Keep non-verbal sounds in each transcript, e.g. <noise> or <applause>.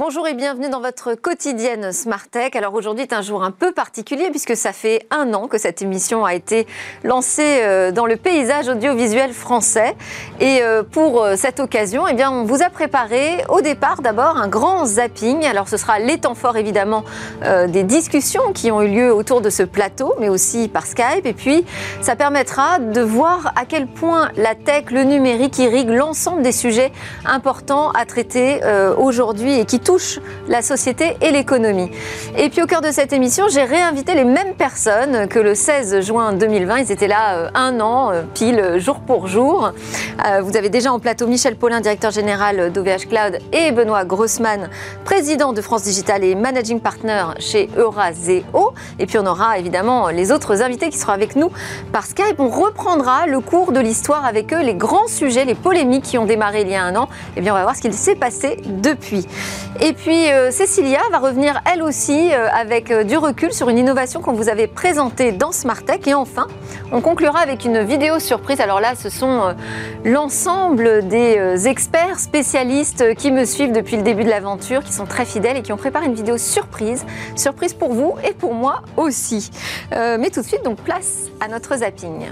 Bonjour et bienvenue dans votre quotidienne Smart Tech. Alors aujourd'hui est un jour un peu particulier puisque ça fait un an que cette émission a été lancée euh, dans le paysage audiovisuel français. Et euh, pour euh, cette occasion, eh bien, on vous a préparé au départ d'abord un grand zapping. Alors ce sera les temps forts évidemment des discussions qui ont eu lieu autour de ce plateau, mais aussi par Skype. Et puis ça permettra de voir à quel point la tech, le numérique irrigue l'ensemble des sujets importants à traiter aujourd'hui et qui la société et l'économie. Et puis au cœur de cette émission, j'ai réinvité les mêmes personnes que le 16 juin 2020. Ils étaient là euh, un an, euh, pile, jour pour jour. Euh, vous avez déjà en plateau Michel Paulin, directeur général d'OVH Cloud, et Benoît Grossman, président de France Digital et managing partner chez Euraseo. Et puis on aura évidemment les autres invités qui seront avec nous par Skype. On reprendra le cours de l'histoire avec eux, les grands sujets, les polémiques qui ont démarré il y a un an. Et eh bien on va voir ce qu'il s'est passé depuis. Et puis euh, Cécilia va revenir elle aussi euh, avec euh, du recul sur une innovation qu'on vous avait présentée dans Smart Tech. Et enfin, on conclura avec une vidéo surprise. Alors là, ce sont l'ensemble des experts spécialistes qui me suivent depuis le début de l'aventure, qui sont très fidèles et qui ont préparé une vidéo surprise. Surprise pour vous et pour moi aussi. mais tout de suite, donc place à notre zapping.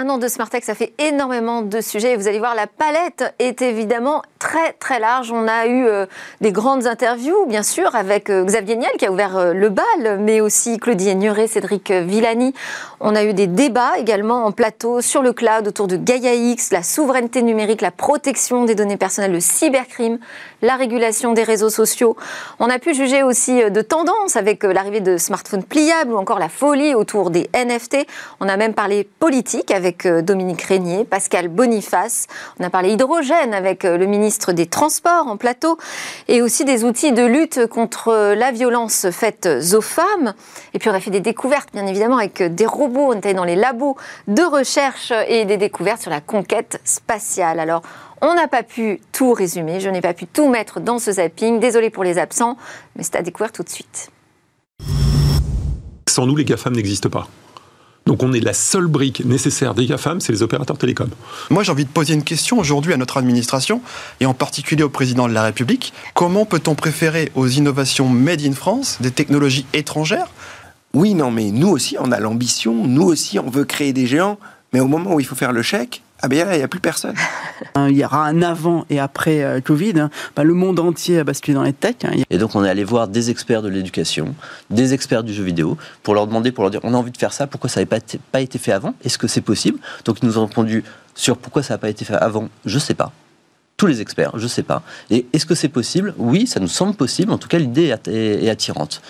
Un an de Smartech, ça fait énormément de sujets. Vous allez voir, la palette est évidemment très très large. On a eu euh, des grandes interviews, bien sûr, avec euh, Xavier Niel qui a ouvert euh, le bal, mais aussi Claudie Nuret, Cédric Villani. On a eu des débats également en plateau sur le cloud autour de Gaia X, la souveraineté numérique, la protection des données personnelles, le cybercrime, la régulation des réseaux sociaux. On a pu juger aussi de tendances avec l'arrivée de smartphones pliables ou encore la folie autour des NFT. On a même parlé politique avec Dominique Régnier, Pascal Boniface. On a parlé hydrogène avec le ministre des Transports en plateau, et aussi des outils de lutte contre la violence faite aux femmes. Et puis on a fait des découvertes, bien évidemment, avec des robots. On était dans les labos de recherche et des découvertes sur la conquête spatiale. Alors, on n'a pas pu tout résumer, je n'ai pas pu tout mettre dans ce zapping. Désolé pour les absents, mais c'est à découvrir tout de suite. Sans nous, les GAFAM n'existent pas. Donc on est la seule brique nécessaire des GAFAM, c'est les opérateurs télécoms. Moi j'ai envie de poser une question aujourd'hui à notre administration, et en particulier au président de la République. Comment peut-on préférer aux innovations made in France des technologies étrangères? Oui, non, mais nous aussi on a l'ambition, nous aussi on veut créer des géants, mais au moment où il faut faire le chèque, ah ben là, il n'y a plus personne. <laughs> Il y aura un avant et après euh, Covid. Hein. Bah, le monde entier a basculé dans les techs. Hein. Et donc on est allé voir des experts de l'éducation, des experts du jeu vidéo, pour leur demander, pour leur dire, on a envie de faire ça, pourquoi ça n'avait pas, pas été fait avant? Est-ce que c'est possible? Donc ils nous ont répondu sur pourquoi ça n'a pas été fait avant, je ne sais pas tous les experts, je ne sais pas. Et est-ce que c'est possible? Oui, ça nous semble possible. En tout cas, l'idée est, attirante.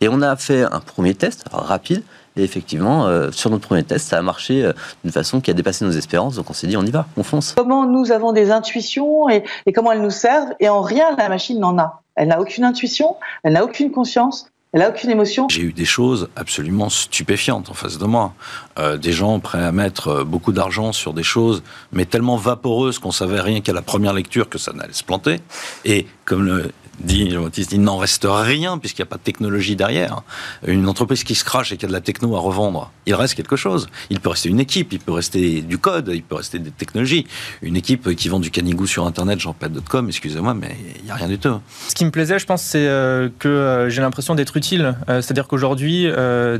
Et on a fait un premier test rapide et effectivement, euh, sur notre premier test, ça a marché euh, d'une façon qui a dépassé nos espérances. Donc on s'est dit, on y va, on fonce. Comment nous avons des intuitions et, comment elles nous servent? Et en rien, la machine n'en a. Elle n'a aucune intuition, elle n'a aucune conscience, elle n'a aucune émotion. J'ai eu des choses absolument stupéfiantes en face de moi. Euh, des gens prêts à mettre beaucoup d'argent sur des choses, mais tellement vaporeuses qu'on savait rien qu'à la première lecture que ça n'allait se planter. Et comme le, dit Jean-Baptiste, il n'en reste rien puisqu'il n'y a pas de technologie derrière. Une entreprise qui se crache et qui a de la techno à revendre, il reste quelque chose. Il peut rester une équipe, il peut rester du code, il peut rester des technologies. Une équipe qui vend du canigou sur Internet, j'en jean excusez-moi, mais il n'y a rien du tout. Ce qui me plaisait, je pense, c'est euh, que euh, j'ai l'impression d'être utile. Euh, c'est-à-dire qu'aujourd'hui,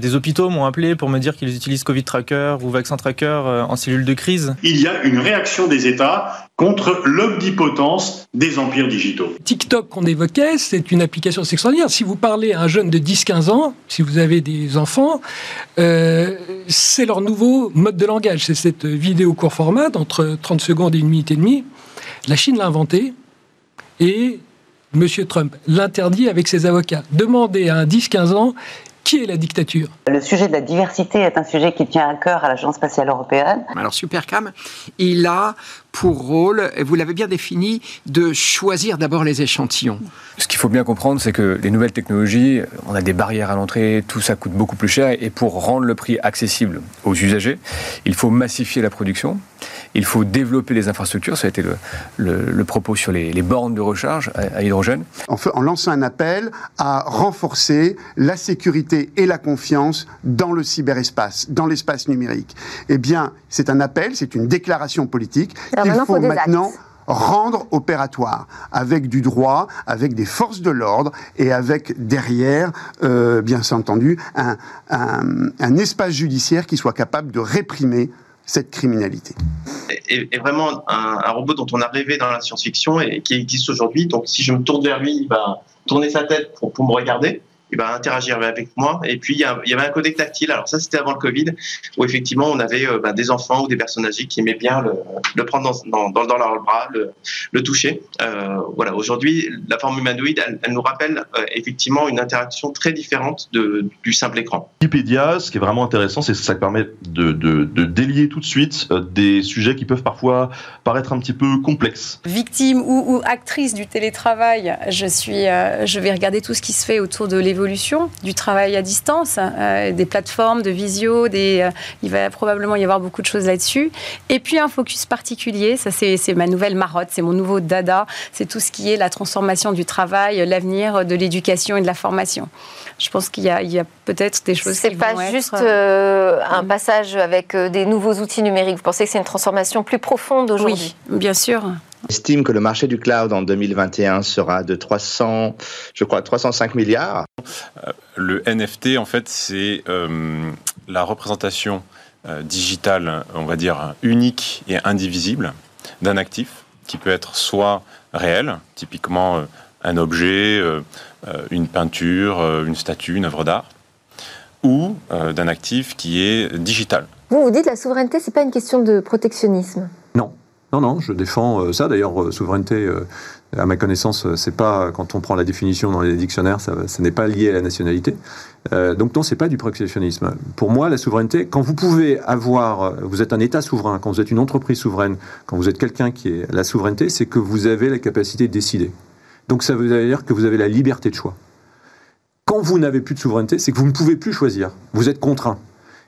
des hôpitaux m'ont appelé pour me dire qu'ils utilisent Covid Tracker ou Vaccin Tracker en cellule de crise. Il y a une réaction des États contre l'omnipotence des empires digitaux. TikTok qu'on c'est une application extraordinaire. Si vous parlez à un jeune de 10-15 ans, si vous avez des enfants, euh, c'est leur nouveau mode de langage. C'est cette vidéo court format d'entre 30 secondes et une minute et demie. La Chine l'a inventé et M. Trump l'interdit avec ses avocats. Demandez à un 10-15 ans qui est la dictature? Le sujet de la diversité est un sujet qui tient à cœur à l'Agence spatiale européenne. Alors Supercam, il a pour rôle, et vous l'avez bien défini, de choisir d'abord les échantillons. Ce qu'il faut bien comprendre, c'est que les nouvelles technologies, on a des barrières à l'entrée, tout ça coûte beaucoup plus cher, et pour rendre le prix accessible aux usagers, il faut massifier la production. Il faut développer les infrastructures, ça a été le, le, le propos sur les, les, bornes de recharge à, à hydrogène. En, fait, en lançant un appel à renforcer la sécurité et la confiance dans le cyberespace, dans l'espace numérique. Eh bien, c'est un appel, c'est une déclaration politique qu'il faut, faut maintenant... Actes rendre opératoire, avec du droit, avec des forces de l'ordre et avec derrière, euh, bien entendu, un, un, un, espace judiciaire qui soit capable de réprimer cette criminalité. Et, et vraiment un, un, robot dont on a rêvé dans la science-fiction et qui existe aujourd'hui. Donc si je me tourne vers lui, il va tourner sa tête pour, pour me regarder il va interagir avec moi. Et puis, il y, a, il y avait un codec tactile. Alors ça, c'était avant le Covid, où effectivement, on avait euh, bah, des enfants ou des personnes âgées qui aimaient bien le, le prendre dans, dans, dans, leur bras, le, le toucher. Euh, voilà. Aujourd'hui, la forme humanoïde, elle, elle nous rappelle euh, effectivement une interaction très différente de, du simple écran. Wikipédia, ce qui est vraiment intéressant, c'est que ça permet de, de, de délier tout de suite euh, des sujets qui peuvent parfois paraître un petit peu complexes. Victime ou, ou actrice du télétravail, je suis, euh, je vais regarder tout ce qui se fait autour de l'évolution du travail à distance, euh, des plateformes de visio, des, euh, il va probablement y avoir beaucoup de choses là-dessus. Et puis un focus particulier, ça c'est ma nouvelle marotte, c'est mon nouveau dada, c'est tout ce qui est la transformation du travail, l'avenir de l'éducation et de la formation. Je pense qu'il y a, a peut-être des choses qui pas vont juste être... euh, un passage avec des nouveaux outils numériques. Vous pensez que c'est une transformation plus profonde aujourd'hui? Oui, bien sûr. Estime que le marché du cloud en 2021 sera de 300, je crois, 305 milliards. Le NFT, en fait, c'est euh, la représentation euh, digitale, on va dire, unique et indivisible d'un actif qui peut être soit réel, typiquement euh, un objet, une peinture, une statue, une œuvre d'art, ou d'un actif qui est digital. Vous vous dites la souveraineté, c'est pas une question de protectionnisme? Non, non, non, je défends ça. D'ailleurs, souveraineté, à ma connaissance, c'est pas quand on prend la définition dans les dictionnaires, ça, n'est pas lié à la nationalité. Euh, donc non, c'est pas du protectionnisme. Pour moi, la souveraineté, quand vous pouvez avoir, vous êtes un État souverain, quand vous êtes une entreprise souveraine, quand vous êtes quelqu'un qui est la souveraineté, c'est que vous avez la capacité de décider. Donc ça veut dire que vous avez la liberté de choix. Quand vous n'avez plus de souveraineté, c'est que vous ne pouvez plus choisir. Vous êtes contraint.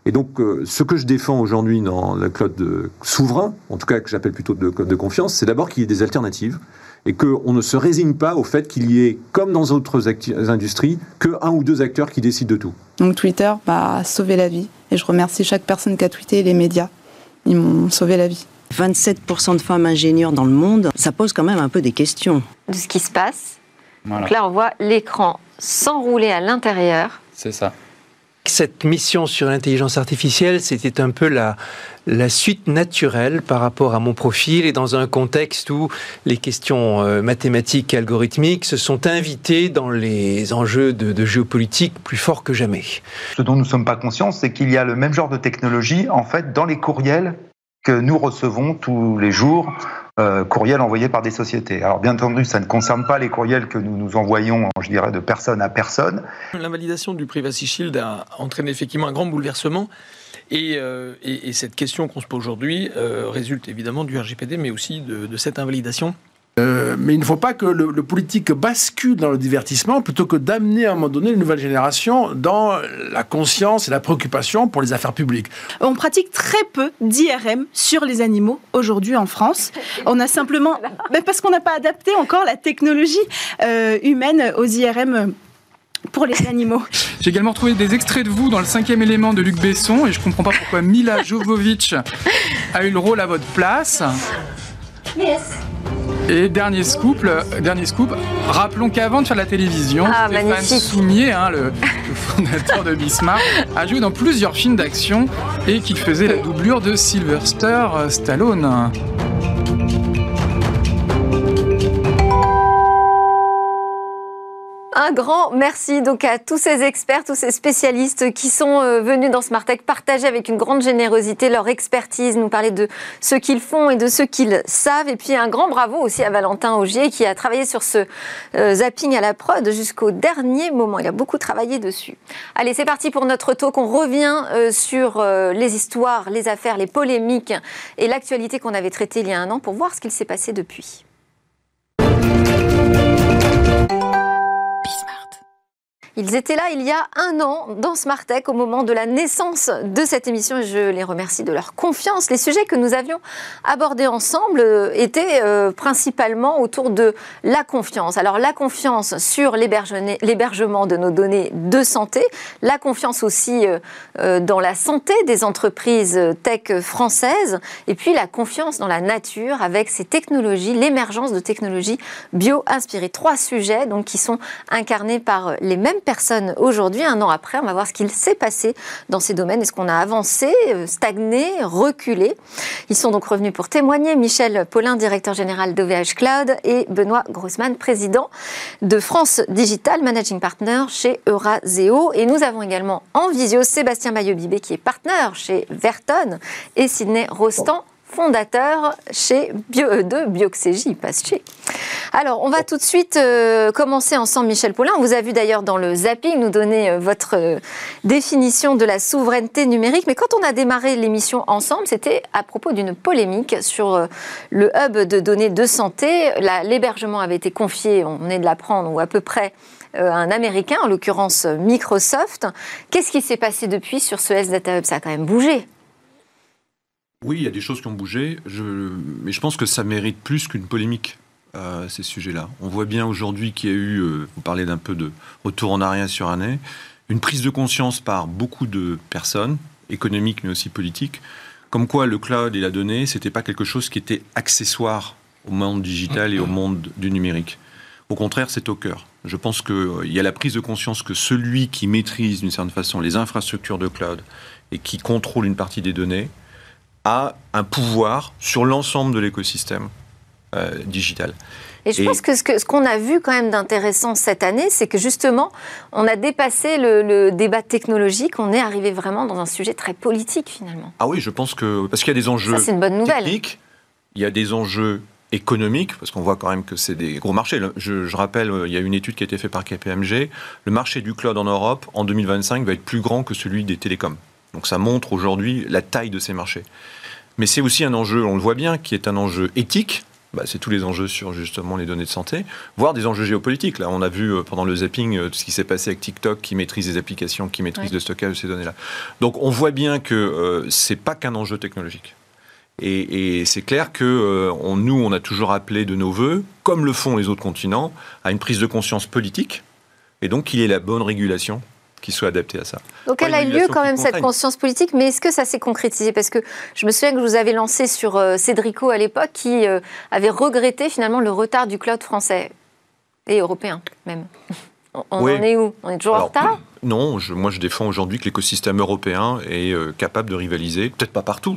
Et donc, euh, ce que je défends aujourd'hui dans le code de souverain, en tout cas que j'appelle plutôt de code de confiance, c'est d'abord qu'il y ait des alternatives et qu'on ne se résigne pas au fait qu'il y ait, comme dans d'autres industries, que un ou deux acteurs qui décident de tout. Donc Twitter a sauvé la vie. Et je remercie chaque personne qui a tweeté et les médias. Ils m'ont sauvé la vie. 27% de femmes ingénieures dans le monde, ça pose quand même un peu des questions. De ce qui se passe. Voilà. Donc là, on voit l'écran s'enrouler à l'intérieur. C'est ça. Cette mission sur l'intelligence artificielle, c'était un peu la, suite naturelle par rapport à mon profil et dans un contexte où les questions euh, mathématiques et algorithmiques se sont invitées dans les enjeux de, de géopolitique plus forts que jamais. Ce dont nous ne sommes pas conscients, c'est qu'il y a le même genre de technologie en fait dans les courriels que nous recevons tous les jours euh, courriels envoyés par des sociétés. Alors bien entendu, ça ne concerne pas les courriels que nous nous envoyons, je dirais, de personne à personne. L'invalidation du Privacy Shield a entraîné effectivement un grand bouleversement. Et, euh, et, et cette question qu'on se pose aujourd'hui euh, résulte évidemment du RGPD, mais aussi de cette invalidation euh, mais il ne faut pas que le, le, politique bascule dans le divertissement plutôt que d'amener à un moment donné une nouvelle génération dans la conscience et la préoccupation pour les affaires publiques. On pratique très peu d'IRM sur les animaux aujourd'hui en France. On a simplement, mais <laughs> parce qu'on n'a pas adapté encore la technologie euh, humaine aux IRM pour les animaux. J'ai également retrouvé des extraits de vous dans le cinquième élément de Luc Besson et je comprends pas pourquoi Mila Jovovich a eu le rôle à votre place. Yes. Et dernier scoop, le, dernier scoop. Rappelons qu'avant de faire la télévision, ah, Stéphane magnifique. Soumier, hein, le, le, fondateur de Bismarck, a joué dans plusieurs films d'action et qu'il faisait la doublure de Sylvester Stallone. Un grand merci donc à tous ces experts, tous ces spécialistes qui sont euh, venus dans Smartech partager avec une grande générosité leur expertise, nous parler de ce qu'ils font et de ce qu'ils savent. Et puis un grand bravo aussi à Valentin Augier qui a travaillé sur ce euh, zapping à la prod jusqu'au dernier moment. Il a beaucoup travaillé dessus. Allez, c'est parti pour notre talk. On revient euh, sur les histoires, les affaires, les polémiques et l'actualité qu'on avait traitée il y a un an pour voir ce qu'il s'est passé depuis. Ils étaient là il y a un an dans Smart Tech au moment de la naissance de cette émission et je les remercie de leur confiance. Les sujets que nous avions abordés ensemble euh, étaient euh, principalement autour de la confiance. Alors la confiance sur l'hébergement de nos données de santé, la confiance aussi euh, dans la santé des entreprises tech françaises et puis la confiance dans la nature avec ces technologies, l'émergence de technologies bio-inspirées. Trois sujets donc qui sont incarnés par les mêmes personnes aujourd'hui, un an après. On va voir ce qu'il s'est passé dans ces domaines. Est-ce qu'on a avancé, euh, stagné, reculé? Ils sont donc revenus pour témoigner. Michel Paulin, directeur général d'OVH Cloud, et Benoît Grossman, président de France Digital, managing partner chez Euraseo. Et nous avons également en visio Sébastien Maillot-Bibé, qui est partenaire chez Verton, et Sidney Rostand, fondateur chez Bio, euh, de Bioxégie, pas chez. Alors, on va tout de suite euh, commencer ensemble, Michel Paulin. On vous a vu d'ailleurs dans le zapping nous donner euh, votre définition de la souveraineté numérique. Mais quand on a démarré l'émission ensemble, c'était à propos d'une polémique sur le hub de données de santé. L'hébergement avait été confié, on venait de l'apprendre, ou à peu près un Américain, en l'occurrence Microsoft. Qu'est-ce qui s'est passé depuis sur ce S-Data Hub? Ça a quand même bougé. Oui, il y a des choses qui ont bougé, mais je pense que ça mérite plus qu'une polémique, euh, ces sujets-là. On voit bien aujourd'hui qu'il y a eu, euh, vous parlez d'un peu de retour en arrière sur année, une prise de conscience par beaucoup de personnes, économiques mais aussi politiques, comme quoi le cloud et la donnée, c'était pas quelque chose qui était accessoire au monde digital et au monde du numérique. Au contraire, c'est au cœur. Je pense qu'il euh, y a la prise de conscience que celui qui maîtrise d'une certaine façon les infrastructures de cloud et qui contrôle une partie des données, a un pouvoir sur l'ensemble de l'écosystème euh, digital. Et je pense que ce qu'on a vu quand même d'intéressant cette année, c'est que justement, on a dépassé le, débat technologique, on est arrivé vraiment dans un sujet très politique finalement. Ah oui, je pense que parce qu'il y a des enjeux Ça, une bonne nouvelle. techniques, il y a des enjeux économiques, parce qu'on voit quand même que c'est des gros marchés. Je, je, rappelle, euh, il y a une étude qui a été faite par KPMG. Le marché du cloud en Europe, en 2025, va être plus grand que celui des télécoms. Donc ça montre aujourd'hui la taille de ces marchés. Mais c'est aussi un enjeu, on le voit bien, qui est un enjeu éthique. Bah, c'est tous les enjeux sur justement les données de santé, voire des enjeux géopolitiques. Là, on a vu euh, pendant le zapping euh, ce qui s'est passé avec TikTok, qui maîtrise les applications, qui maîtrise le stockage de ces données-là. Donc, on voit bien que euh, c'est pas qu'un enjeu technologique. Et, c'est clair que nous, on a toujours appelé de nos voeux, comme le font les autres continents, à une prise de conscience politique, et donc qu'il y ait la bonne régulation qui soit adapté à ça. Donc elle a eu lieu quand même cette conscience politique, mais est-ce que ça s'est concrétisé? Parce que je me souviens que je vous avais lancé sur euh, Cédrico à l'époque, qui euh, avait regretté finalement le retard du cloud français et européen même. <laughs> On en est où? On est toujours en retard? <clears throat> Non, moi je défends aujourd'hui que l'écosystème européen est euh, capable de rivaliser, peut-être pas partout,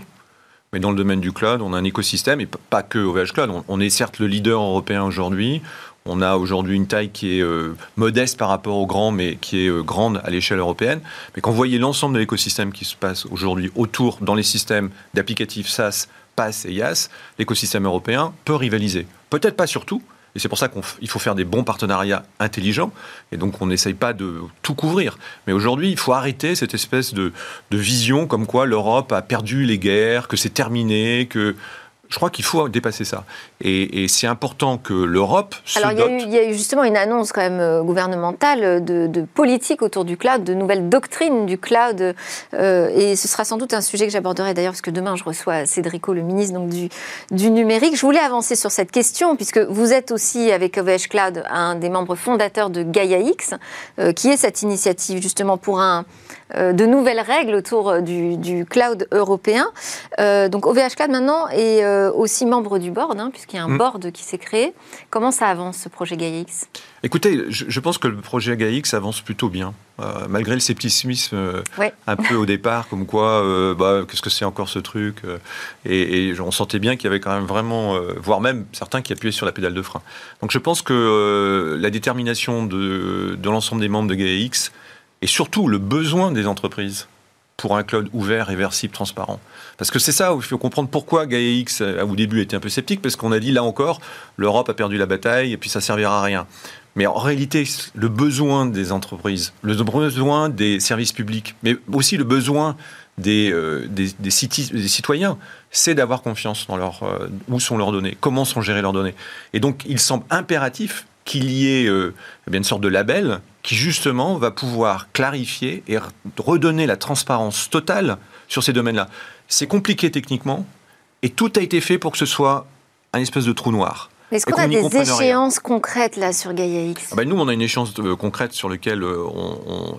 mais dans le domaine du cloud, on a un écosystème, et pas que OVH Cloud. on est certes le leader européen aujourd'hui. On a aujourd'hui une taille qui est euh, modeste par rapport au grand, mais qui est euh, grande à l'échelle européenne. Mais quand vous voyez l'ensemble de l'écosystème qui se passe aujourd'hui autour, dans les systèmes d'applicatifs SaaS, PaaS et IaaS, l'écosystème européen peut rivaliser. Peut-être pas sur tout, et c'est pour ça qu'il faut faire des bons partenariats intelligents. Et donc, on n'essaye pas de tout couvrir. Mais aujourd'hui, il faut arrêter cette espèce de, de vision comme quoi l'Europe a perdu les guerres, que c'est terminé, que je crois qu'il faut dépasser ça. Et, c'est important que l'Europe se Alors, il y, a eu justement une annonce quand même euh, gouvernementale de, politique autour du cloud, de nouvelles doctrines du cloud. Euh, et ce sera sans doute un sujet que j'aborderai d'ailleurs, parce que demain, je reçois Cédrico, le ministre donc, du, du numérique. Je voulais avancer sur cette question, puisque vous êtes aussi, avec OVH Cloud, un des membres fondateurs de Gaia X, euh, qui est cette initiative justement pour un euh, de nouvelles règles autour euh, du, cloud européen. Euh, donc OVH Cloud maintenant est aussi membre du board, hein, puisqu'il y a un mm. board qui s'est créé. Comment ça avance ce projet GaiaX Écoutez, je, pense que le projet GaiaX avance plutôt bien, malgré le scepticisme un peu au départ, comme quoi, bah, qu'est-ce que c'est encore ce truc et, on sentait bien qu'il y avait quand même vraiment, voire même certains qui appuyaient sur la pédale de frein. Donc je pense que la détermination de, de l'ensemble des membres de GaiaX et surtout le besoin des entreprises pour un cloud ouvert, réversible, transparent. Parce que c'est ça où il faut comprendre pourquoi GaiaX, euh, au début, était un peu sceptique, parce qu'on a dit, là encore, l'Europe a perdu la bataille et puis ça servira à rien. Mais en réalité, le besoin des entreprises, le besoin des services publics, mais aussi le besoin des, euh, des, citoyens, c'est d'avoir confiance dans leur, euh, où sont leurs données, comment sont gérées leurs données. Et donc, il semble impératif qu'il y ait une sorte de label qui justement va pouvoir clarifier et redonner la transparence totale sur ces domaines-là. C'est compliqué techniquement et tout a été fait pour que ce soit un espèce de trou noir. Est-ce qu'on a des échéances concrètes là sur Gaia X? Ah ben Nous, on a une échéance euh, concrète sur laquelle euh,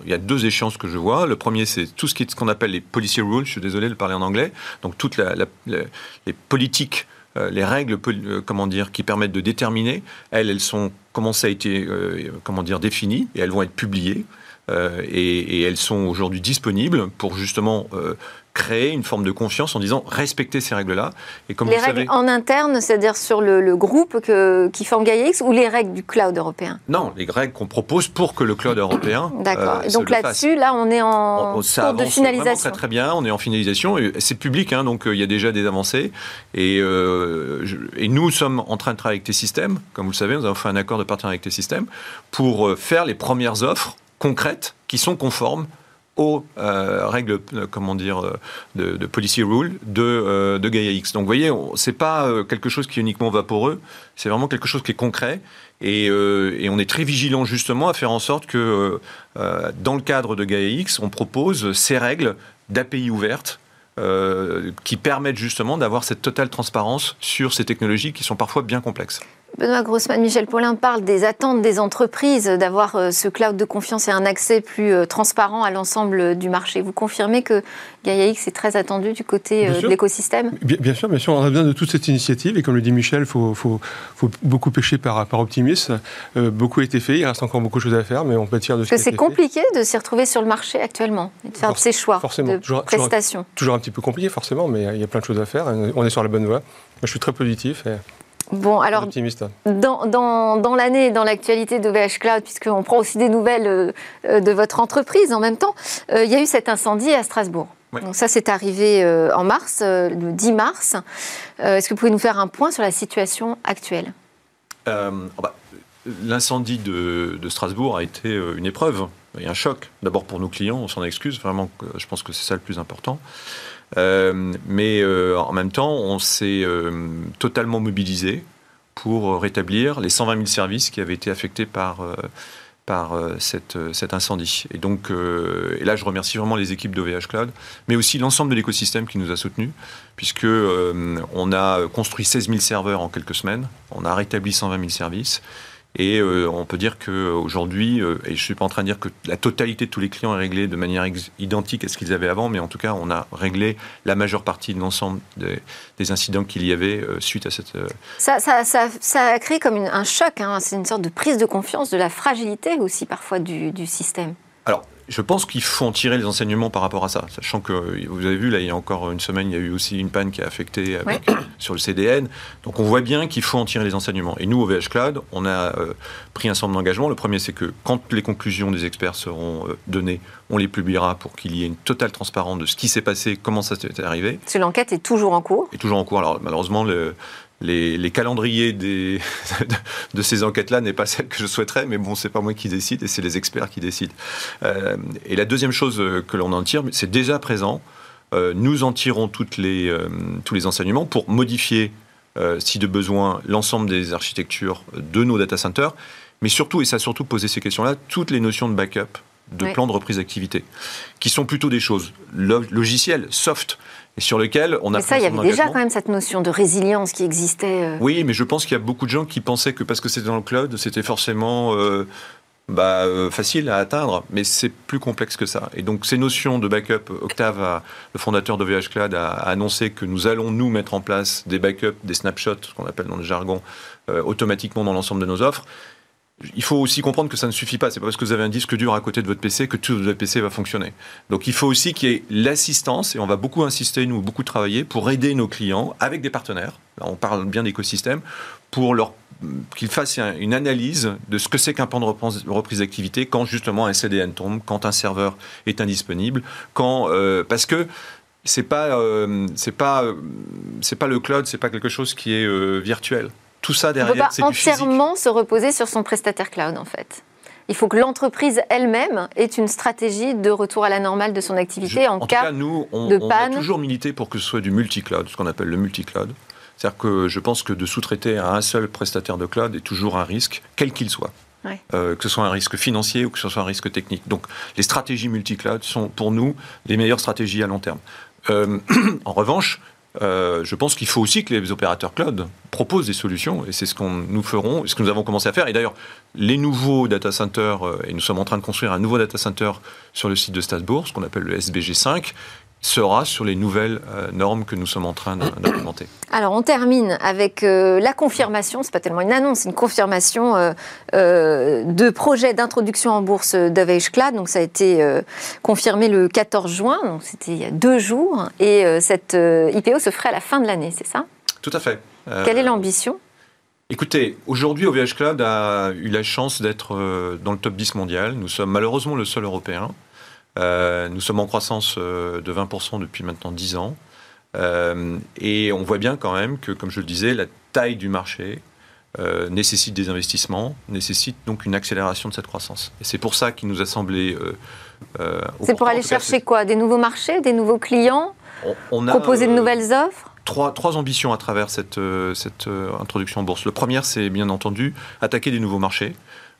il y a deux échéances que je vois. Le premier, c'est tout ce qu'on appelle les policy rules. Je suis désolé de parler en anglais. Donc toutes les politiques les règles, comment dire, qui permettent de déterminer, elles, elles sont comment ça a été, comment définies et elles vont être publiées. et, elles sont aujourd'hui disponibles pour justement créer une forme de confiance en disant respecter ces règles-là. Et comme les règles en interne, c'est-à-dire sur le, groupe que, qui forme GaiaX ou les règles du cloud européen? Non, les règles qu'on propose pour que le cloud européen. <clears throat> D'accord. et donc là-dessus, là, on est en cours de finalisation. Très très bien, on est en finalisation. C'est public, hein, donc euh, il y a déjà des avancées. Et, euh, et nous sommes en train de travailler avec tes systèmes. Comme vous le savez, nous avons fait un accord de partenariat avec tes systèmes pour euh, faire les premières offres concrètes qui sont conformes aux euh, règles, euh, comment dire, euh, de, policy rule de, de Gaia X. Donc, vous voyez, c'est pas quelque chose qui est uniquement vaporeux, c'est vraiment quelque chose qui est concret. Et, on est très vigilant justement à faire en sorte que, dans le cadre de Gaia X, on propose ces règles d'API ouvertes qui permettent justement d'avoir cette totale transparence sur ces technologies qui sont parfois bien complexes. Benoît Grossman, Michel Paulin parle des attentes des entreprises d'avoir euh, ce cloud de confiance et un accès plus euh, transparent à l'ensemble du marché. Vous confirmez que GaiaX est très attendu du côté euh, de l'écosystème? Bien, sûr, bien sûr, on a besoin de toute cette initiative et comme le dit Michel, il faut, faut, beaucoup pêcher par, par optimisme. beaucoup a été fait, il reste encore beaucoup de choses à faire, mais on peut tirer de ce que c'est compliqué de s'y retrouver sur le marché actuellement et de faire ses choix forcément. de toujours, prestations. Toujours, toujours, un petit peu compliqué, forcément, mais il y a plein de choses à faire. On est sur la bonne voie. Moi, je suis très positif. Et... Bon, alors, dans, dans, dans l'année, dans l'actualité d'OVH Cloud, puisqu'on prend aussi des nouvelles euh, euh, de votre entreprise en même temps, euh, il y a eu cet incendie à Strasbourg. Donc ça, c'est arrivé en mars, le 10 mars. Est-ce que vous pouvez nous faire un point sur la situation actuelle? Oh bah, L'incendie de, de, Strasbourg a été une épreuve et un choc. D'abord pour nos clients, on s'en excuse, vraiment, je pense que c'est ça le plus important. Euh, mais euh, en même temps, on s'est euh, totalement mobilisé pour rétablir les 120 000 services qui avaient été affectés par par cette, cet incendie. Et donc, et là, je remercie vraiment les équipes d'OVH Cloud, mais aussi l'ensemble de l'écosystème qui nous a soutenus, puisque on a construit 16 000 serveurs en quelques semaines, on a rétabli 120 000 services, et euh, on peut dire qu'aujourd'hui, euh, et je ne suis pas en train de dire que la totalité de tous les clients est réglée de manière identique à ce qu'ils avaient avant, mais en tout cas, on a réglé la majeure partie de l'ensemble des, incidents qu'il y avait euh, suite à cette... Ça, ça, ça, a créé comme un choc, hein. c'est une sorte de prise de confiance, de la fragilité aussi parfois du, du système. Alors, je pense qu'il faut en tirer les enseignements par rapport à ça, sachant que vous avez vu là, il y a encore une semaine, il y a eu aussi une panne qui a affecté <coughs> sur le CDN. Donc on voit bien qu'il faut en tirer les enseignements. Et nous, au VH Cloud, on a euh, pris un certain nombre d'engagements. Le premier, c'est que quand les conclusions des experts seront euh, données, on les publiera pour qu'il y ait une totale transparence de ce qui s'est passé, comment ça s'est arrivé. Parce que l'enquête est toujours en cours. Est toujours en cours. Alors malheureusement, le, les, calendriers des, <laughs> de ces enquêtes-là n'est pas celle que je souhaiterais, mais bon, c'est pas moi qui décide et c'est les experts qui décident. Euh, et la deuxième chose que l'on en tire, c'est déjà présent. Euh, nous en tirons toutes les, euh, tous les enseignements pour modifier, si de besoin, l'ensemble des architectures de nos data centers, mais surtout, et ça a surtout posé ces questions-là, toutes les notions de backup, de plan de reprise d'activité, qui sont plutôt des choses logicielles, soft, et sur lequel on a. Mais ça, il y avait déjà quand même cette notion de résilience qui existait. Euh. Oui, mais je pense qu'il y a beaucoup de gens qui pensaient que parce que c'était dans le cloud, c'était forcément euh, bah, euh, facile à atteindre, mais c'est plus complexe que ça. Et donc ces notions de backup, Octave, le fondateur de VH Cloud, a, annoncé que nous allons nous mettre en place des backups, des snapshots, ce qu'on appelle dans le jargon, automatiquement dans l'ensemble de nos offres il faut aussi comprendre que ça ne suffit pas. C'est pas parce que vous avez un disque dur à côté de votre PC que tout votre PC va fonctionner. Donc il faut aussi qu'il y ait l'assistance, et on va beaucoup insister, nous, beaucoup travailler pour aider nos clients avec des partenaires. on parle bien d'écosystème, pour qu'ils fassent une analyse de ce que c'est qu'un plan de reprise d'activité quand justement un CDN tombe, quand un serveur est indisponible, quand euh, parce que c'est pas euh, c'est pas euh, c'est pas le cloud, c'est pas quelque chose qui est virtuel tout ça derrière, On ne peut pas entièrement se reposer sur son prestataire cloud, en fait. Il faut que l'entreprise elle-même ait une stratégie de retour à la normale de son activité en, cas, nous, on, de panne. On a toujours milité pour que ce soit du multi-cloud, ce qu'on appelle le multi-cloud. C'est-à-dire que je pense que de sous-traiter à un seul prestataire de cloud est toujours un risque, quel qu'il soit. Euh, que ce soit un risque financier ou que ce soit un risque technique. Donc les stratégies multi-cloud sont pour nous les meilleures stratégies à long terme. Euh, <clears throat> en revanche, euh, je pense qu'il faut aussi que les opérateurs cloud proposent des solutions, et c'est ce qu'on nous ferons, ce que nous avons commencé à faire. Et d'ailleurs, les nouveaux data centers, et nous sommes en train de construire un nouveau data center sur le site de Strasbourg, ce qu'on appelle le SBG5, sera sur les nouvelles euh, normes que nous sommes en train d'implémenter. Alors on termine avec euh, la confirmation, c'est pas tellement une annonce, une confirmation euh, de projet d'introduction en bourse Cloud. Donc ça a été confirmé le 14 juin, donc c'était il y a deux jours, et cette IPO se ferait à la fin de l'année, c'est ça? Tout à fait. Quelle est l'ambition? Écoutez, aujourd'hui, OVH Cloud a eu la chance d'être dans le top 10 mondial. Nous sommes malheureusement le seul européen. Euh, nous sommes en croissance euh, de 20% depuis maintenant 10 ans. Euh, et on voit bien quand même que, comme je le disais, la taille du marché nécessite des investissements, nécessite donc une accélération de cette croissance. Et c'est pour ça qu'il nous a semblé... c'est pour aller chercher quoi? Des nouveaux marchés, des nouveaux clients? On, Proposer de nouvelles offres? Trois, trois, ambitions à travers cette, cette introduction en bourse. Le premier, c'est bien entendu attaquer des nouveaux marchés.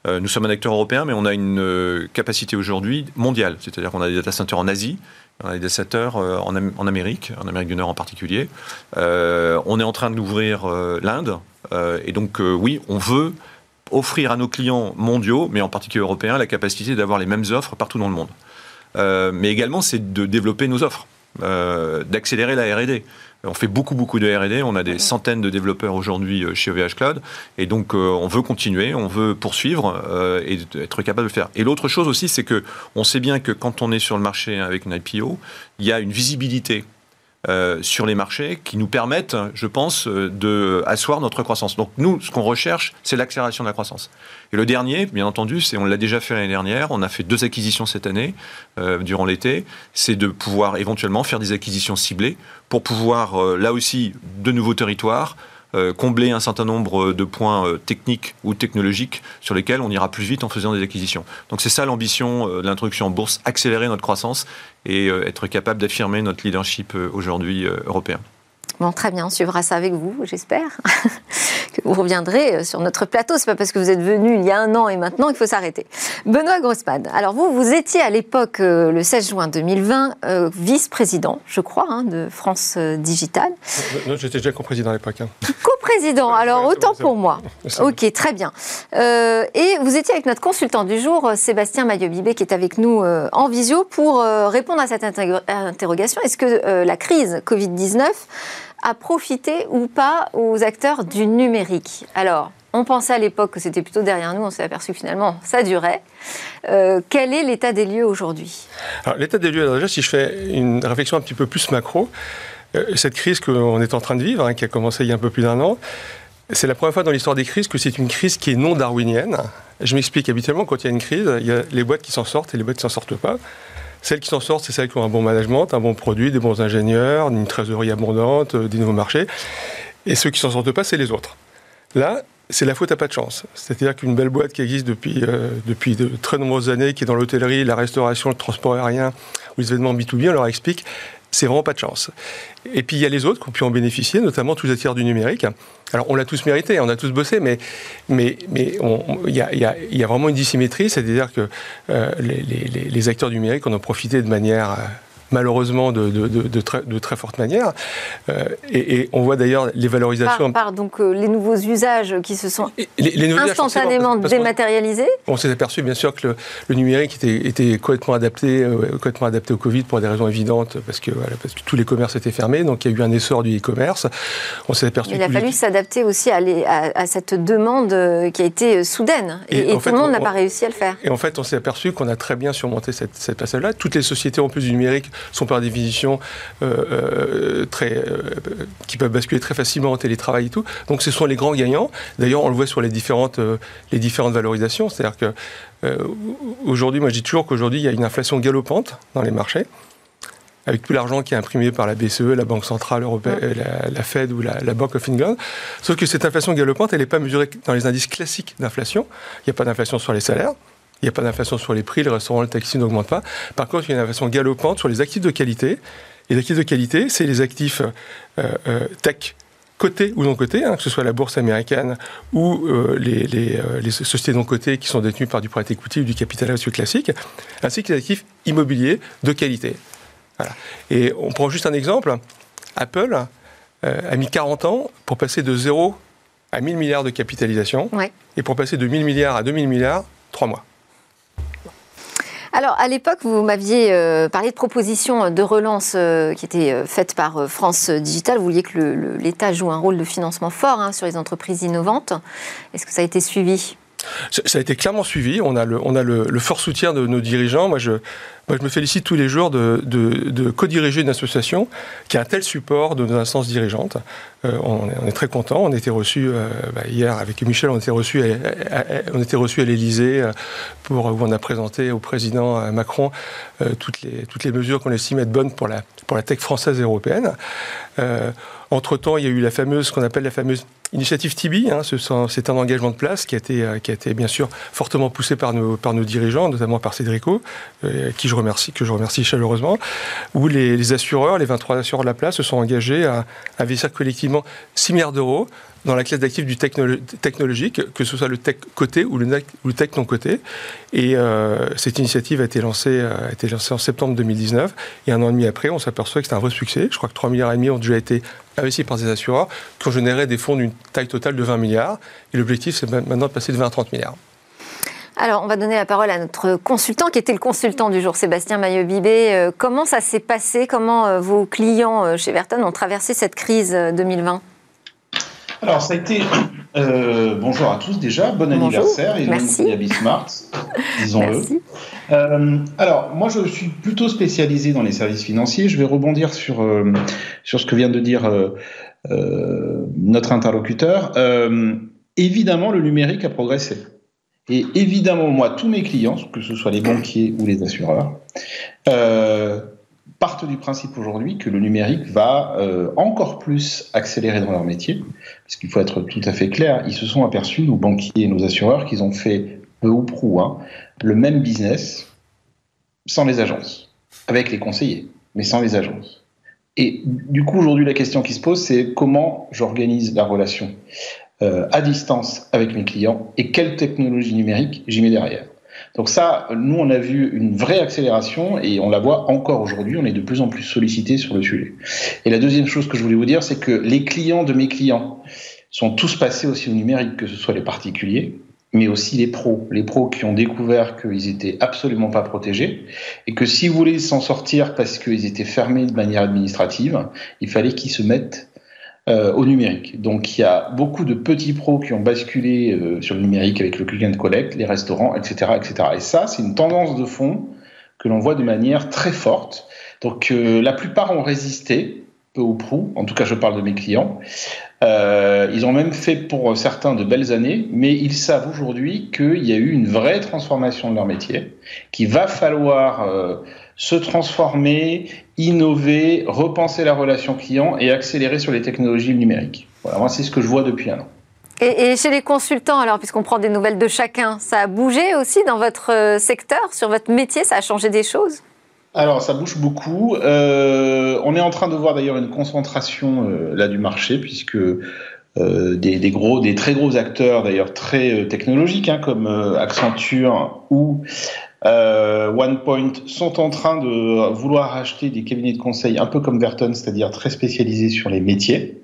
Euh, nous sommes un acteur européen, mais on a une euh, capacité aujourd'hui mondiale. C'est-à-dire qu'on a des data centers en Asie, on a des data centers euh, en, Amérique, en Amérique du Nord en particulier. on est en train d'ouvrir l'Inde. et donc, oui, on veut offrir à nos clients mondiaux, mais en particulier européens, la capacité d'avoir les mêmes offres partout dans le monde. mais également, c'est de développer nos offres, d'accélérer la R&D. On fait beaucoup, beaucoup de R&D. On a des centaines de développeurs aujourd'hui euh, chez OVH Cloud. Et donc, euh, on veut continuer, on veut poursuivre euh, et être capable de le faire. Et l'autre chose aussi, c'est que on sait bien que quand on est sur le marché avec une IPO, il y a une visibilité euh, sur les marchés qui nous permettent, je pense, euh, de asseoir notre croissance. Donc nous, ce qu'on recherche, c'est l'accélération de la croissance. Et le dernier, bien entendu, c'est on l'a déjà fait l'année dernière, on a fait deux acquisitions cette année euh, durant l'été, c'est de pouvoir éventuellement faire des acquisitions ciblées pour pouvoir là aussi de nouveaux territoires combler un certain nombre de points euh, techniques ou technologiques sur lesquels on ira plus vite en faisant des acquisitions. Donc c'est ça l'ambition euh, de l'introduction en bourse, accélérer notre croissance et être capable d'affirmer notre leadership aujourd'hui européen. Bon, très bien, on suivra ça avec vous, j'espère. <laughs> que vous reviendrez euh, sur notre plateau. C'est pas parce que vous êtes venu il y a un an et maintenant qu'il faut s'arrêter. Benoît Grossman, alors vous, vous étiez à l'époque, euh, le 16 juin 2020, euh, vice-président, je crois, hein, de France Digital. Non, j'étais déjà co-président à l'époque. Hein. Co-président, alors autant pour moi. <laughs> Ok, très bien. et vous étiez avec notre consultant du jour, Sébastien Maillot-Bibé, qui est avec nous en visio pour répondre à cette interrogation. Est-ce que la crise Covid-19 a profité ou pas aux acteurs du numérique? Alors, on pensait à l'époque que c'était plutôt derrière nous, on s'est aperçu que finalement ça durait. Euh, quel est l'état des lieux aujourd'hui? L'état des lieux, déjà, si je fais une réflexion un petit peu plus macro, euh, cette crise qu'on est en train de vivre, hein, qui a commencé il y a un peu plus d'un an, c'est la première fois dans l'histoire des crises que c'est une crise qui est non darwinienne. Je m'explique, habituellement, quand il y a une crise, il y a les boîtes qui s'en sortent et les boîtes qui s'en sortent pas. Celles qui s'en sortent, c'est celles qui ont un bon management, un bon produit, des bons ingénieurs, une trésorerie abondante, euh, des nouveaux marchés. Et ceux qui s'en sortent pas, c'est les autres. Là, c'est la faute à pas de chance. C'est-à-dire qu'une belle boîte qui existe depuis, euh, depuis de très nombreuses années, qui est dans l'hôtellerie, la restauration, le transport aérien ou les événements B2B, on leur explique, c'est vraiment pas de chance. Et puis il y a les autres qui ont pu en bénéficier, notamment tous les tiers du numérique. Alors on l'a tous mérité, on a tous bossé, mais il y a, vraiment une dissymétrie, c'est-à-dire que euh, les, les, les, acteurs du numérique en ont profité de manière euh, malheureusement de, de, de, très, de, très, forte manière. Euh, et, on voit d'ailleurs les valorisations. Par, donc euh, les nouveaux usages qui se sont instantanément dématérialisés? On, s'est aperçu bien sûr que le, numérique était, était, complètement, adapté, euh, complètement adapté au Covid pour des raisons évidentes, parce que, voilà, parce que tous les commerces étaient fermés, donc il y a eu un essor du e-commerce. On s'est aperçu. il a fallu s'adapter aussi à, à, cette demande qui a été soudaine, et, tout le monde n'a pas réussi à le faire. Et en fait, on s'est aperçu qu'on a très bien surmonté cette, cette passage-là. Toutes les sociétés en plus du numérique sont par définition euh, euh, très, euh, qui peuvent basculer très facilement en télétravail et tout. Donc ce sont les grands gagnants. D'ailleurs, on le voit sur les différentes, les différentes valorisations. C'est-à-dire que aujourd'hui, moi je dis toujours qu'aujourd'hui, il y a une inflation galopante dans les marchés avec tout l'argent qui est imprimé par la BCE, la Banque Centrale Européenne, la, Fed ou la, Banque of England. Sauf que cette inflation galopante, elle n'est pas mesurée dans les indices classiques d'inflation. Il n'y a pas d'inflation sur les salaires. Il n'y a pas d'inflation sur les prix, les restaurants, le taxi n'augmentent pas. Par contre, il y a une inflation galopante sur les actifs de qualité. Les actifs de qualité, c'est les actifs euh, euh, tech cotées ou non cotées, hein, que ce soit la bourse américaine ou les, les, sociétés non cotées qui sont détenues par du private equity ou du capital risque classique, ainsi que les actifs immobiliers de qualité. Voilà. Et on prend juste un exemple. Apple a mis 40 ans pour passer de 0 à 1000 milliards de capitalisation. Et pour passer de 1000 milliards à 2000 milliards, 3 mois. Alors, à l'époque, vous m'aviez euh, parlé de propositions de relance euh, qui étaient euh, faites par France Digital. Vous vouliez que l'État joue un rôle de financement fort hein, sur les entreprises innovantes. Est-ce que ça a été suivi? Ça a été clairement suivi. On a le, on a le, fort soutien de nos dirigeants. Moi, je, moi, je me félicite tous les jours de, de, co-diriger une association qui a un tel support de nos instances dirigeantes. Euh, on, est, très content. On était reçus euh, bah, hier avec Michel. On était reçus à, on était reçus à l'Élysée euh, pour où on a présenté au président Macron toutes les toutes les mesures qu'on estime être bonnes pour la pour la tech française et européenne. entre temps, il y a eu la fameuse, ce qu'on appelle la fameuse Initiative Tibi, hein, c'est un engagement de place qui a, été, euh, qui a été bien sûr fortement poussé par nos, par nos dirigeants, notamment par Cédrico, euh, qui je remercie, que je remercie chaleureusement, où les, assureurs, les 23 assureurs de la place, se sont engagés à investir collectivement 6 milliards d'euros dans la classe d'actifs du technologique, que ce soit le tech coté ou le, tech non coté. Et euh, cette initiative a été, lancée, a été lancée en septembre 2019. Et un an et demi après, on s'aperçoit que c'est un vrai succès. Je crois que 3 milliards et demi ont déjà été investis par des assureurs qui ont généré des fonds d'une taille totale de 20 milliards. Et l'objectif, c'est maintenant de passer de 20 à 30 milliards. Alors, on va donner la parole à notre consultant, qui était le consultant du jour, Sébastien Maillot-Bibé. Euh, comment ça s'est passé? Comment euh, vos clients chez Verton ont traversé cette crise 2020 alors, ça a été. Euh, bonjour à tous déjà, bon anniversaire et Merci. à Bismart, disons-le. Euh, alors, moi, je suis plutôt spécialisé dans les services financiers. Je vais rebondir sur, euh, sur ce que vient de dire notre interlocuteur. évidemment, le numérique a progressé. Et évidemment, moi, tous mes clients, que ce soit les banquiers ou les assureurs, partent du principe aujourd'hui que le numérique va euh, encore plus accélérer dans leur métier, parce qu'il faut être tout à fait clair, ils se sont aperçus, nos banquiers et nos assureurs, qu'ils ont fait peu ou prou hein, le même business sans les agences, avec les conseillers, mais sans les agences. Et du coup, aujourd'hui, la question qui se pose, c'est comment j'organise la relation euh, à distance avec mes clients et quelle technologie numérique j'y mets derrière. Donc ça, nous, on a vu une vraie accélération et on la voit encore aujourd'hui. On est de plus en plus sollicité sur le sujet. Et la deuxième chose que je voulais vous dire, c'est que les clients de mes clients sont tous passés aussi au numérique, que ce soit les particuliers, mais aussi les pros. Les pros qui ont découvert qu'ils étaient absolument pas protégés et que si vous voulez s'en sortir parce qu'ils étaient fermés de manière administrative, il fallait qu'ils se mettent euh, au numérique. Donc il y a beaucoup de petits pros qui ont basculé euh, sur le numérique avec le click and collect, les restaurants, etc., etc. Et ça, c'est une tendance de fond que l'on voit de manière très forte. Donc euh, la plupart ont résisté, peu ou prou. En tout cas, je parle de mes clients. Ils ont même fait pour certains de belles années, mais ils savent aujourd'hui qu'il y a eu une vraie transformation de leur métier, qu'il va falloir se transformer, innover, repenser la relation client et accélérer sur les technologies numériques. Voilà, moi c'est ce que je vois depuis un an. Et, chez les consultants, alors, puisqu'on prend des nouvelles de chacun, ça a bougé aussi dans votre euh, secteur, sur votre métier, ça a changé des choses? Alors, ça bouge beaucoup. Euh, on est en train de voir d'ailleurs une concentration euh, là du marché, puisque des, gros, des très gros acteurs, d'ailleurs très technologiques, hein, comme Accenture ou euh, OnePoint sont en train de vouloir acheter des cabinets de conseil un peu comme Verton, c'est-à-dire très spécialisés sur les métiers.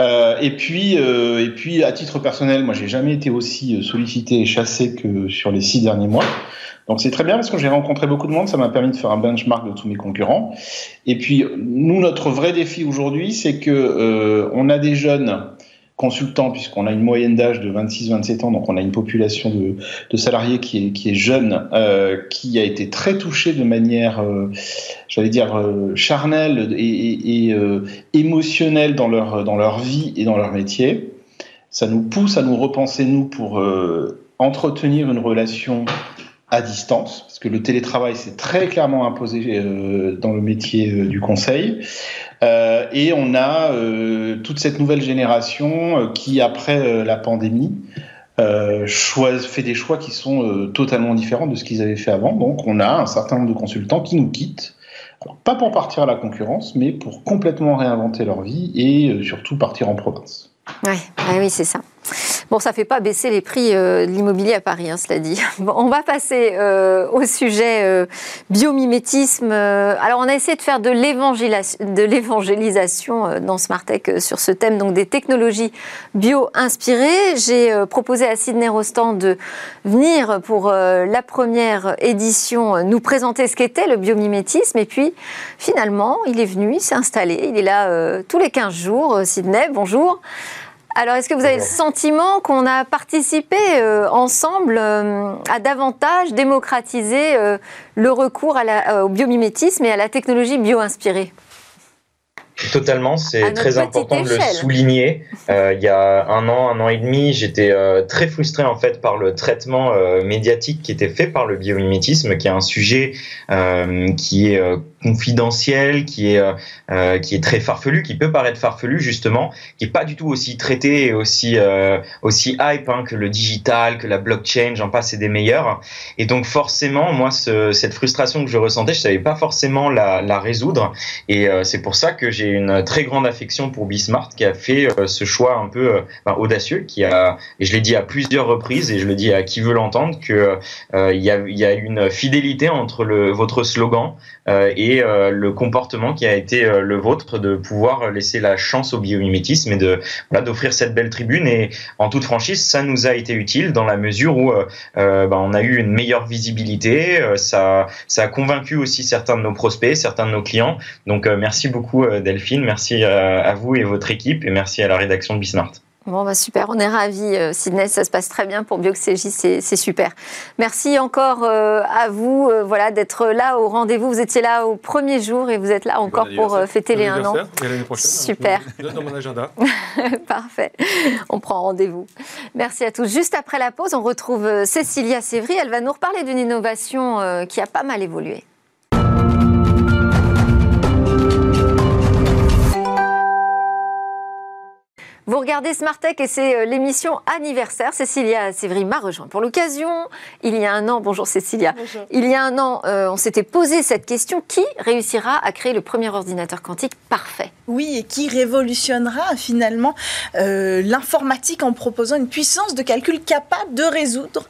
Euh, et puis, euh, et puis, à titre personnel, moi, j'ai jamais été aussi sollicité et chassé que sur les six derniers mois. Donc, c'est très bien parce que j'ai rencontré beaucoup de monde. Ça m'a permis de faire un benchmark de tous mes concurrents. Et puis, nous, notre vrai défi aujourd'hui, c'est que euh, on a des jeunes consultants, puisqu'on a une moyenne d'âge de 26-27 ans, donc on a une population de, de salariés qui est, qui est jeune, euh, qui a été très touchée de manière, euh, j'allais dire, euh, charnelle et, et, euh, émotionnelle dans leur, dans leur vie et dans leur métier. Ça nous pousse à nous repenser, nous, pour euh, entretenir une relation à distance, parce que le télétravail s'est très clairement imposé dans le métier du conseil. Euh, et on a euh, toute cette nouvelle génération euh, qui, après la pandémie, fait des choix qui sont totalement différents de ce qu'ils avaient fait avant. Donc on a un certain nombre de consultants qui nous quittent pas pour partir à la concurrence, mais pour complètement réinventer leur vie et euh, surtout partir en province. Ouais, oui, c'est ça. Bon, ça ne fait pas baisser les prix euh, de l'immobilier à Paris, hein, cela dit. <laughs> On va passer euh, au sujet euh, biomimétisme. Alors, on a essayé de faire de l'évangélisation dans Smartech euh, sur ce thème, donc des technologies bio-inspirées. J'ai proposé à Sidney Rostand de venir pour la première édition nous présenter ce qu'était le biomimétisme. Et puis, finalement, il est venu, il s'est installé. Il est là tous les 15 jours. Sidney, bonjour. Alors, est-ce que vous avez le sentiment qu'on a participé euh, ensemble euh, à davantage démocratiser euh, le recours à la- au biomimétisme et à la technologie bio-inspirée? Totalement, c'est très important de le souligner. Euh, il y a un an, un an et demi, j'étais euh, très frustré en fait par le traitement euh, médiatique qui était fait par le biomimétisme, qui est un sujet qui est confidentiel, qui est qui est très farfelu, qui peut paraître farfelu justement, qui est pas du tout aussi traité et aussi aussi hype hein, que le digital, que la blockchain, j'en passe, c'est des meilleurs. Et donc forcément, moi, ce- cette frustration que je ressentais, je savais pas forcément la, la résoudre. Et c'est pour ça que j'ai une très grande affection pour Bismart, qui a fait euh, ce choix un peu euh, enfin, audacieux, qui a, et je l'ai dit à plusieurs reprises, et je le dis à qui veut l'entendre, que euh, il y, a, y une fidélité entre votre slogan et le comportement qui a été le vôtre de pouvoir laisser la chance au biomimétisme et d'offrir cette belle tribune. Et en toute franchise, ça nous a été utile dans la mesure où ben, on a eu une meilleure visibilité. ça, a convaincu aussi certains de nos prospects, certains de nos clients. Donc merci beaucoup euh, merci euh, à vous et votre équipe et merci à la rédaction de Bismart. Bon, bah super, on est ravis, euh, Sydney, ça se passe très bien pour Bioxégie, c'est super. Merci encore euh, à vous euh, voilà, d'être là au rendez-vous. Vous étiez là au premier jour et vous êtes là encore pour euh, fêter les un an. Et l'année prochaine. Super. Dans mon agenda. <laughs> Parfait. On prend rendez-vous. Merci à tous. Juste après la pause, on retrouve Cécilia Sévry. Elle va nous reparler d'une innovation euh, qui a pas mal évolué. Vous regardez Smartech et c'est euh, l'émission anniversaire. Cécilia Sévry m'a rejoint pour l'occasion. Il y a un an, bonjour Cécilia. Bonjour. Il y a un an, euh, on s'était posé cette question qui réussira à créer le premier ordinateur quantique parfait? Oui, et qui révolutionnera finalement euh, l'informatique en proposant une puissance de calcul capable de résoudre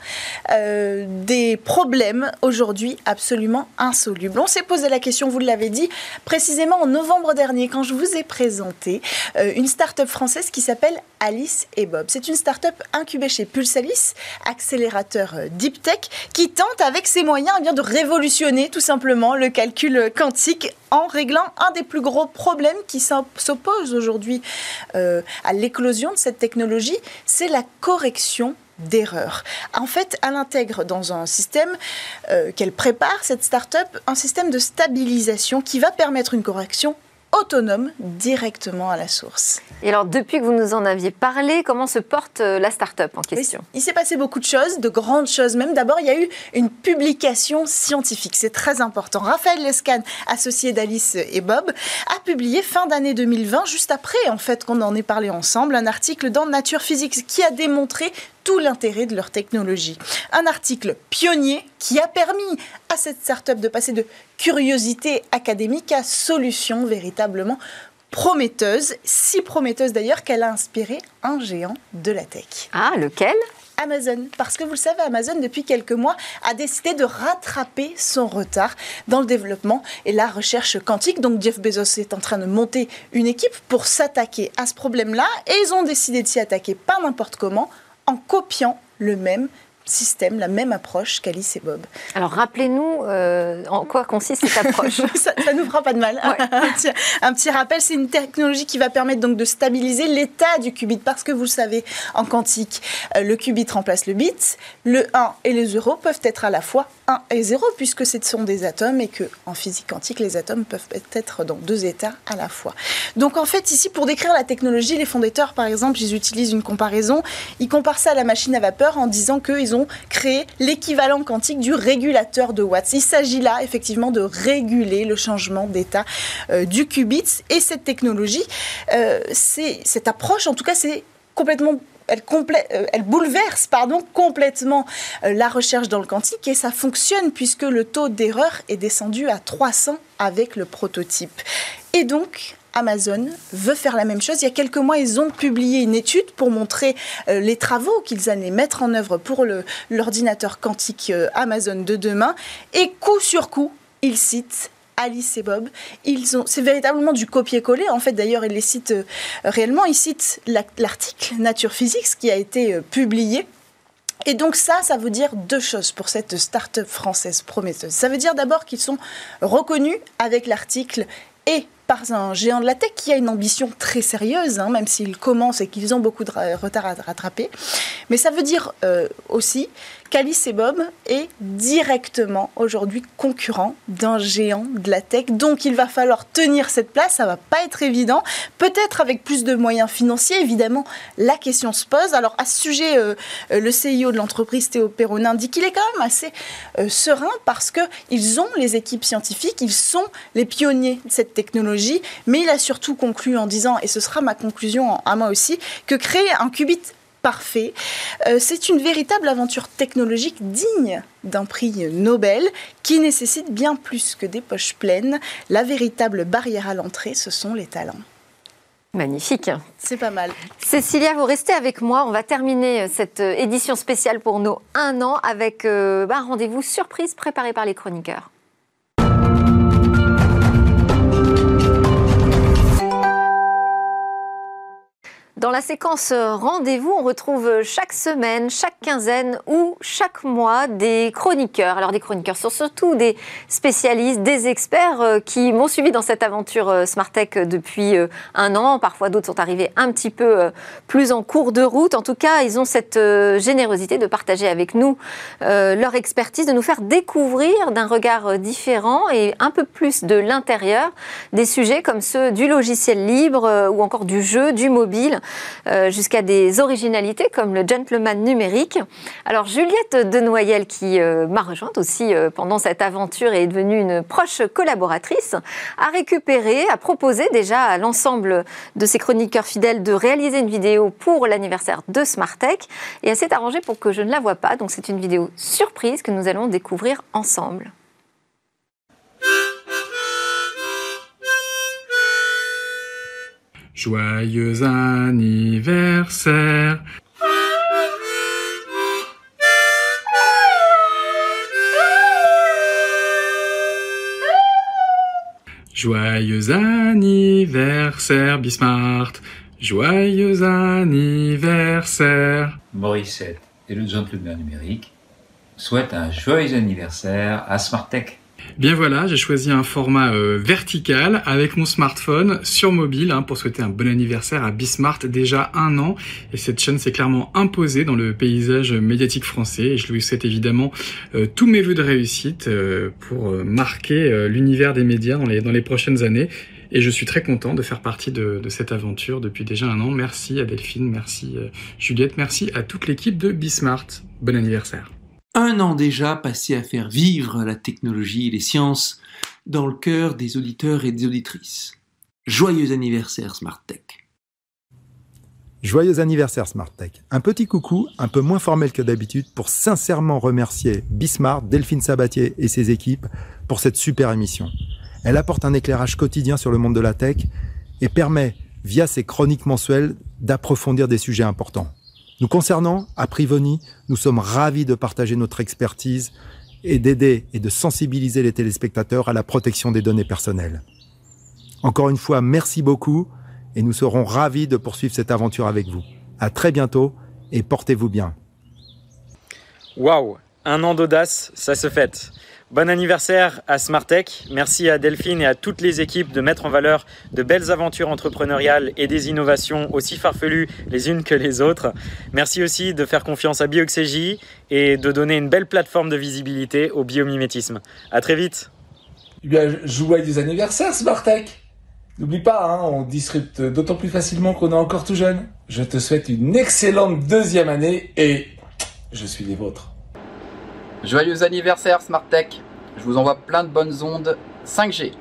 euh, des problèmes aujourd'hui absolument insolubles. On s'est posé la question, vous l'avez dit, précisément en novembre dernier, quand je vous ai présenté euh, une start-up française qui s'appelle Alice et Bob. C'est une start-up incubée chez Pulsalis, accélérateur deep tech, qui tente avec ses moyens eh bien, de révolutionner tout simplement le calcul quantique en réglant un des plus gros problèmes qui s'oppose aujourd'hui euh, à l'éclosion de cette technologie, c'est la correction d'erreurs. En fait, elle intègre dans un système euh, qu'elle prépare, cette start-up, un système de stabilisation qui va permettre une correction autonome directement à la source. Et alors, depuis que vous nous en aviez parlé, comment se porte euh, la start-up en question? Il s'est passé beaucoup de choses, de grandes choses même. D'abord, il y a eu une publication scientifique, c'est très important. Raphaël Lescan, associé d'Alice et Bob, a publié fin d'année 2020, juste après en fait qu'on en ait parlé ensemble, un article dans Nature Physics qui a démontré tout l'intérêt de leur technologie. Un article pionnier qui a permis à cette start-up de passer de curiosité académique à solution véritablement prometteuse, si prometteuse d'ailleurs qu'elle a inspiré un géant de la tech. Ah, lequel? Amazon, parce que vous le savez, Amazon, depuis quelques mois, a décidé de rattraper son retard dans le développement et la recherche quantique. Donc Jeff Bezos est en train de monter une équipe pour s'attaquer à ce problème-là et ils ont décidé de s'y attaquer pas n'importe comment, en copiant le même système, la même approche qu'Alice et Bob. Alors, rappelez-nous euh, en quoi consiste cette approche. <laughs> ça, ça nous fera pas de mal. <laughs> un, petit, un petit rappel, c'est une technologie qui va permettre donc de stabiliser l'état du qubit parce que vous le savez, en quantique, euh, le qubit remplace le bit, le 1 et le 0 peuvent être à la fois 1 et 0 puisque ce sont des atomes et que en physique quantique, les atomes peuvent être dans deux états à la fois. Donc en fait, ici, pour décrire la technologie, les fondateurs, par exemple, ils utilisent une comparaison. Ils comparent ça à la machine à vapeur en disant qu'ils ont créé l'équivalent quantique du régulateur de Watts. Il s'agit là, effectivement, de réguler le changement d'état euh, du qubit. Et cette technologie, euh, cette approche, en tout cas, c'est complètement elle, euh, elle bouleverse pardon, complètement euh, la recherche dans le quantique et ça fonctionne puisque le taux d'erreur est descendu à 300 avec le prototype. Et donc, Amazon veut faire la même chose. Il y a quelques mois, ils ont publié une étude pour montrer euh, les travaux qu'ils allaient mettre en œuvre pour l'ordinateur quantique Amazon de demain. Et coup sur coup, ils citent Alice et Bob. C'est véritablement du copier-coller. En fait, d'ailleurs, ils les citent euh, réellement. Ils citent l'article Nature Physics qui a été euh, publié. Et donc ça, ça veut dire deux choses pour cette start-up française prometteuse. Ça veut dire d'abord qu'ils sont reconnus avec l'article et par un géant de la tech qui a une ambition très sérieuse, hein, même s'ils commencent et qu'ils ont beaucoup de retard à rattraper. Mais ça veut dire euh, aussi qu'Alice et Bob est directement aujourd'hui concurrent d'un géant de la tech. Donc il va falloir tenir cette place, ça va pas être évident. Peut-être avec plus de moyens financiers, évidemment, la question se pose. Alors à ce sujet, euh, euh, le CIO de l'entreprise, Théo Perronin, dit qu'il est quand même assez serein parce qu'ils ont les équipes scientifiques, ils sont les pionniers de cette technologie, mais il a surtout conclu en disant, et ce sera ma conclusion à moi aussi, que créer un qubit parfait. Euh, c'est une véritable aventure technologique digne d'un prix Nobel qui nécessite bien plus que des poches pleines. La véritable barrière à l'entrée, ce sont les talents. Magnifique. C'est pas mal. Cécilia, vous restez avec moi. On va terminer cette édition spéciale pour nos un an avec euh, bah, un rendez-vous surprise préparé par les chroniqueurs. Dans la séquence rendez-vous, on retrouve chaque semaine, chaque quinzaine ou chaque mois des chroniqueurs. Alors des chroniqueurs sont surtout des spécialistes, des experts euh, qui m'ont suivi dans cette aventure euh, Smartech depuis euh, un an. Parfois d'autres sont arrivés un petit peu plus en cours de route. En tout cas, ils ont cette générosité de partager avec nous leur expertise, de nous faire découvrir d'un regard différent et un peu plus de l'intérieur des sujets comme ceux du logiciel libre ou encore du jeu, du mobile. Euh, jusqu'à des originalités comme le gentleman numérique. Alors Juliette Denoyel, qui euh, m'a rejointe aussi euh, pendant cette aventure et est devenue une proche collaboratrice, a récupéré, a proposé déjà à l'ensemble de ses chroniqueurs fidèles de réaliser une vidéo pour l'anniversaire de Smartech et elle s'est arrangée pour que je ne la vois pas. Donc c'est une vidéo surprise que nous allons découvrir ensemble. Joyeux anniversaire. Joyeux anniversaire Bismart. Joyeux anniversaire. Morissette et le gentleman numérique souhaitent un joyeux anniversaire à Smartech. Bien voilà, j'ai choisi un format euh, vertical avec mon smartphone sur mobile hein, pour souhaiter un bon anniversaire à Bismart déjà un an. Et cette chaîne s'est clairement imposée dans le paysage médiatique français. Et je lui souhaite évidemment euh, tous mes voeux de réussite euh, pour marquer l'univers des médias dans les, dans les prochaines années. Et je suis très content de faire partie de, de, cette aventure depuis déjà un an. Merci à Delphine, merci Juliette, merci à toute l'équipe de Bismart. Bon anniversaire. Un an déjà passé à faire vivre la technologie et les sciences dans le cœur des auditeurs et des auditrices. Joyeux anniversaire SmartTech. Joyeux anniversaire SmartTech. Un petit coucou, un peu moins formel que d'habitude, pour sincèrement remercier Bismart, Delphine Sabatier et ses équipes pour cette super émission. Elle apporte un éclairage quotidien sur le monde de la tech et permet, via ses chroniques mensuelles, d'approfondir des sujets importants. Nous concernant, à Privoni, nous sommes ravis de partager notre expertise et d'aider et de sensibiliser les téléspectateurs à la protection des données personnelles. Encore une fois, merci beaucoup et nous serons ravis de poursuivre cette aventure avec vous. À très bientôt et portez-vous bien. Waouh, un an d'audace, ça se fête. Bon anniversaire à Smartech. Merci à Delphine et à toutes les équipes de mettre en valeur de belles aventures entrepreneuriales et des innovations aussi farfelues les unes que les autres. Merci aussi de faire confiance à Bioxégie et de donner une belle plateforme de visibilité au biomimétisme. À très vite. Eh bien, joyeux anniversaire Smartech. N'oublie pas, hein, on disrupte d'autant plus facilement qu'on est encore tout jeune. Je te souhaite une excellente deuxième année et je suis des vôtres. Joyeux anniversaire SmartTech. Je vous envoie plein de bonnes ondes 5G.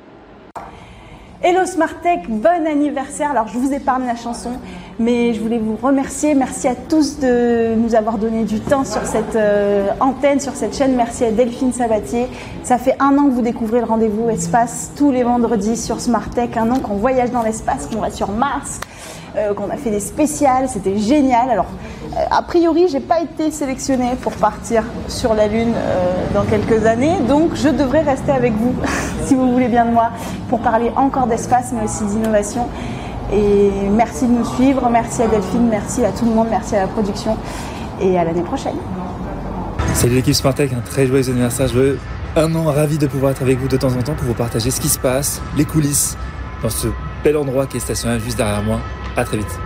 Hello Smartech, bon anniversaire. Alors je vous épargne la chanson, mais je voulais vous remercier. Merci à tous de nous avoir donné du temps sur cette euh, antenne, sur cette chaîne. Merci à Delphine Sabatier. Ça fait un an que vous découvrez le rendez-vous espace tous les vendredis sur Smartech. Un an qu'on voyage dans l'espace, qu'on va sur Mars. Euh, qu'on a fait des spéciales, c'était génial. Alors, euh, a priori, j'ai pas été sélectionnée pour partir sur la Lune dans quelques années, donc je devrais rester avec vous, <laughs> si vous voulez bien de moi, pour parler encore d'espace, mais aussi d'innovation. Et merci de nous suivre, merci à Delphine, merci à tout le monde, merci à la production, et à l'année prochaine. Salut l'équipe Smartech, un très joyeux anniversaire, joyeux un an, ravi de pouvoir être avec vous de temps en temps pour vous partager ce qui se passe, les coulisses, dans ce bel endroit qui est stationné juste derrière moi. À très vite.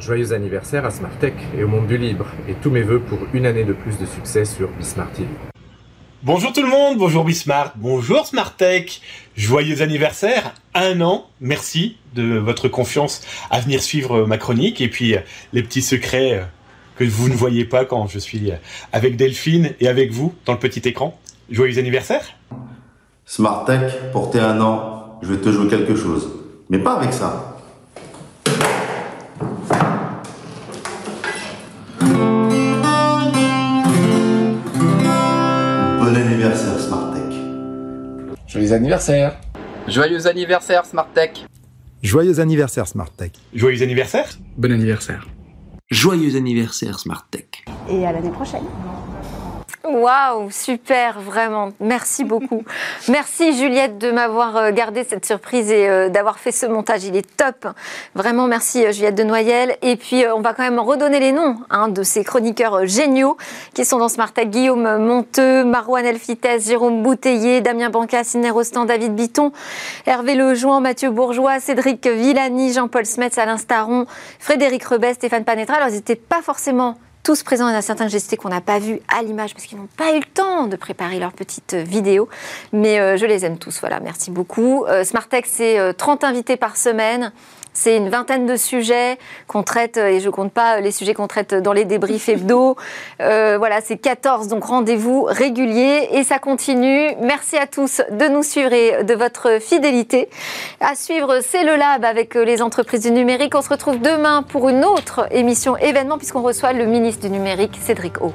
Joyeux anniversaire à Smartech et au monde du libre, et tous mes voeux pour une année de plus de succès sur Bismart TV. Bonjour tout le monde, bonjour Bismart, bonjour Smartech, joyeux anniversaire, un an, merci de votre confiance à venir suivre ma chronique, et puis les petits secrets que vous ne voyez pas quand je suis avec Delphine et avec vous dans le petit écran. Joyeux anniversaire Smartech, pour un an, je vais te jouer quelque chose, mais pas avec ça. Joyeux anniversaire. Joyeux anniversaire Smartech. Joyeux anniversaire Smartech. Joyeux anniversaire. Bon anniversaire. Joyeux anniversaire Smartech. Et à l'année prochaine. Waouh, super, vraiment. Merci beaucoup. <laughs> Merci Juliette de m'avoir euh, gardé cette surprise et euh, d'avoir fait ce montage. Il est top. Vraiment, merci euh, Juliette de Noyel. Et puis, on va quand même redonner les noms hein, de ces chroniqueurs géniaux qui sont dans Smartech. Guillaume Monteux, Marouane Elfites, Jérôme Bouteiller, Damien Banca, Sidney Rostand, David Biton, Hervé Lejoin, Mathieu Bourgeois, Cédric Villani, Jean-Paul Smets, Alain Staron, Frédéric Rebet, Stéphane Panetra. Alors, ils n'étaient pas forcément tous présents. Il y en a certains que qu'on n'a pas vus à l'image parce qu'ils n'ont pas eu le temps de préparer leur petite vidéo. Mais je les aime tous. Voilà, merci beaucoup. Smartech, c'est 30 invités par semaine. C'est une vingtaine de sujets qu'on traite, et je ne compte pas les sujets qu'on traite dans les débriefs <laughs> hebdo. Euh, voilà, c'est 14, donc rendez-vous régulier et ça continue. Merci à tous de nous suivre et de votre fidélité. À suivre, c'est le Lab avec les entreprises du numérique. On se retrouve demain pour une autre émission événement puisqu'on reçoit le ministre du numérique, Cédric O.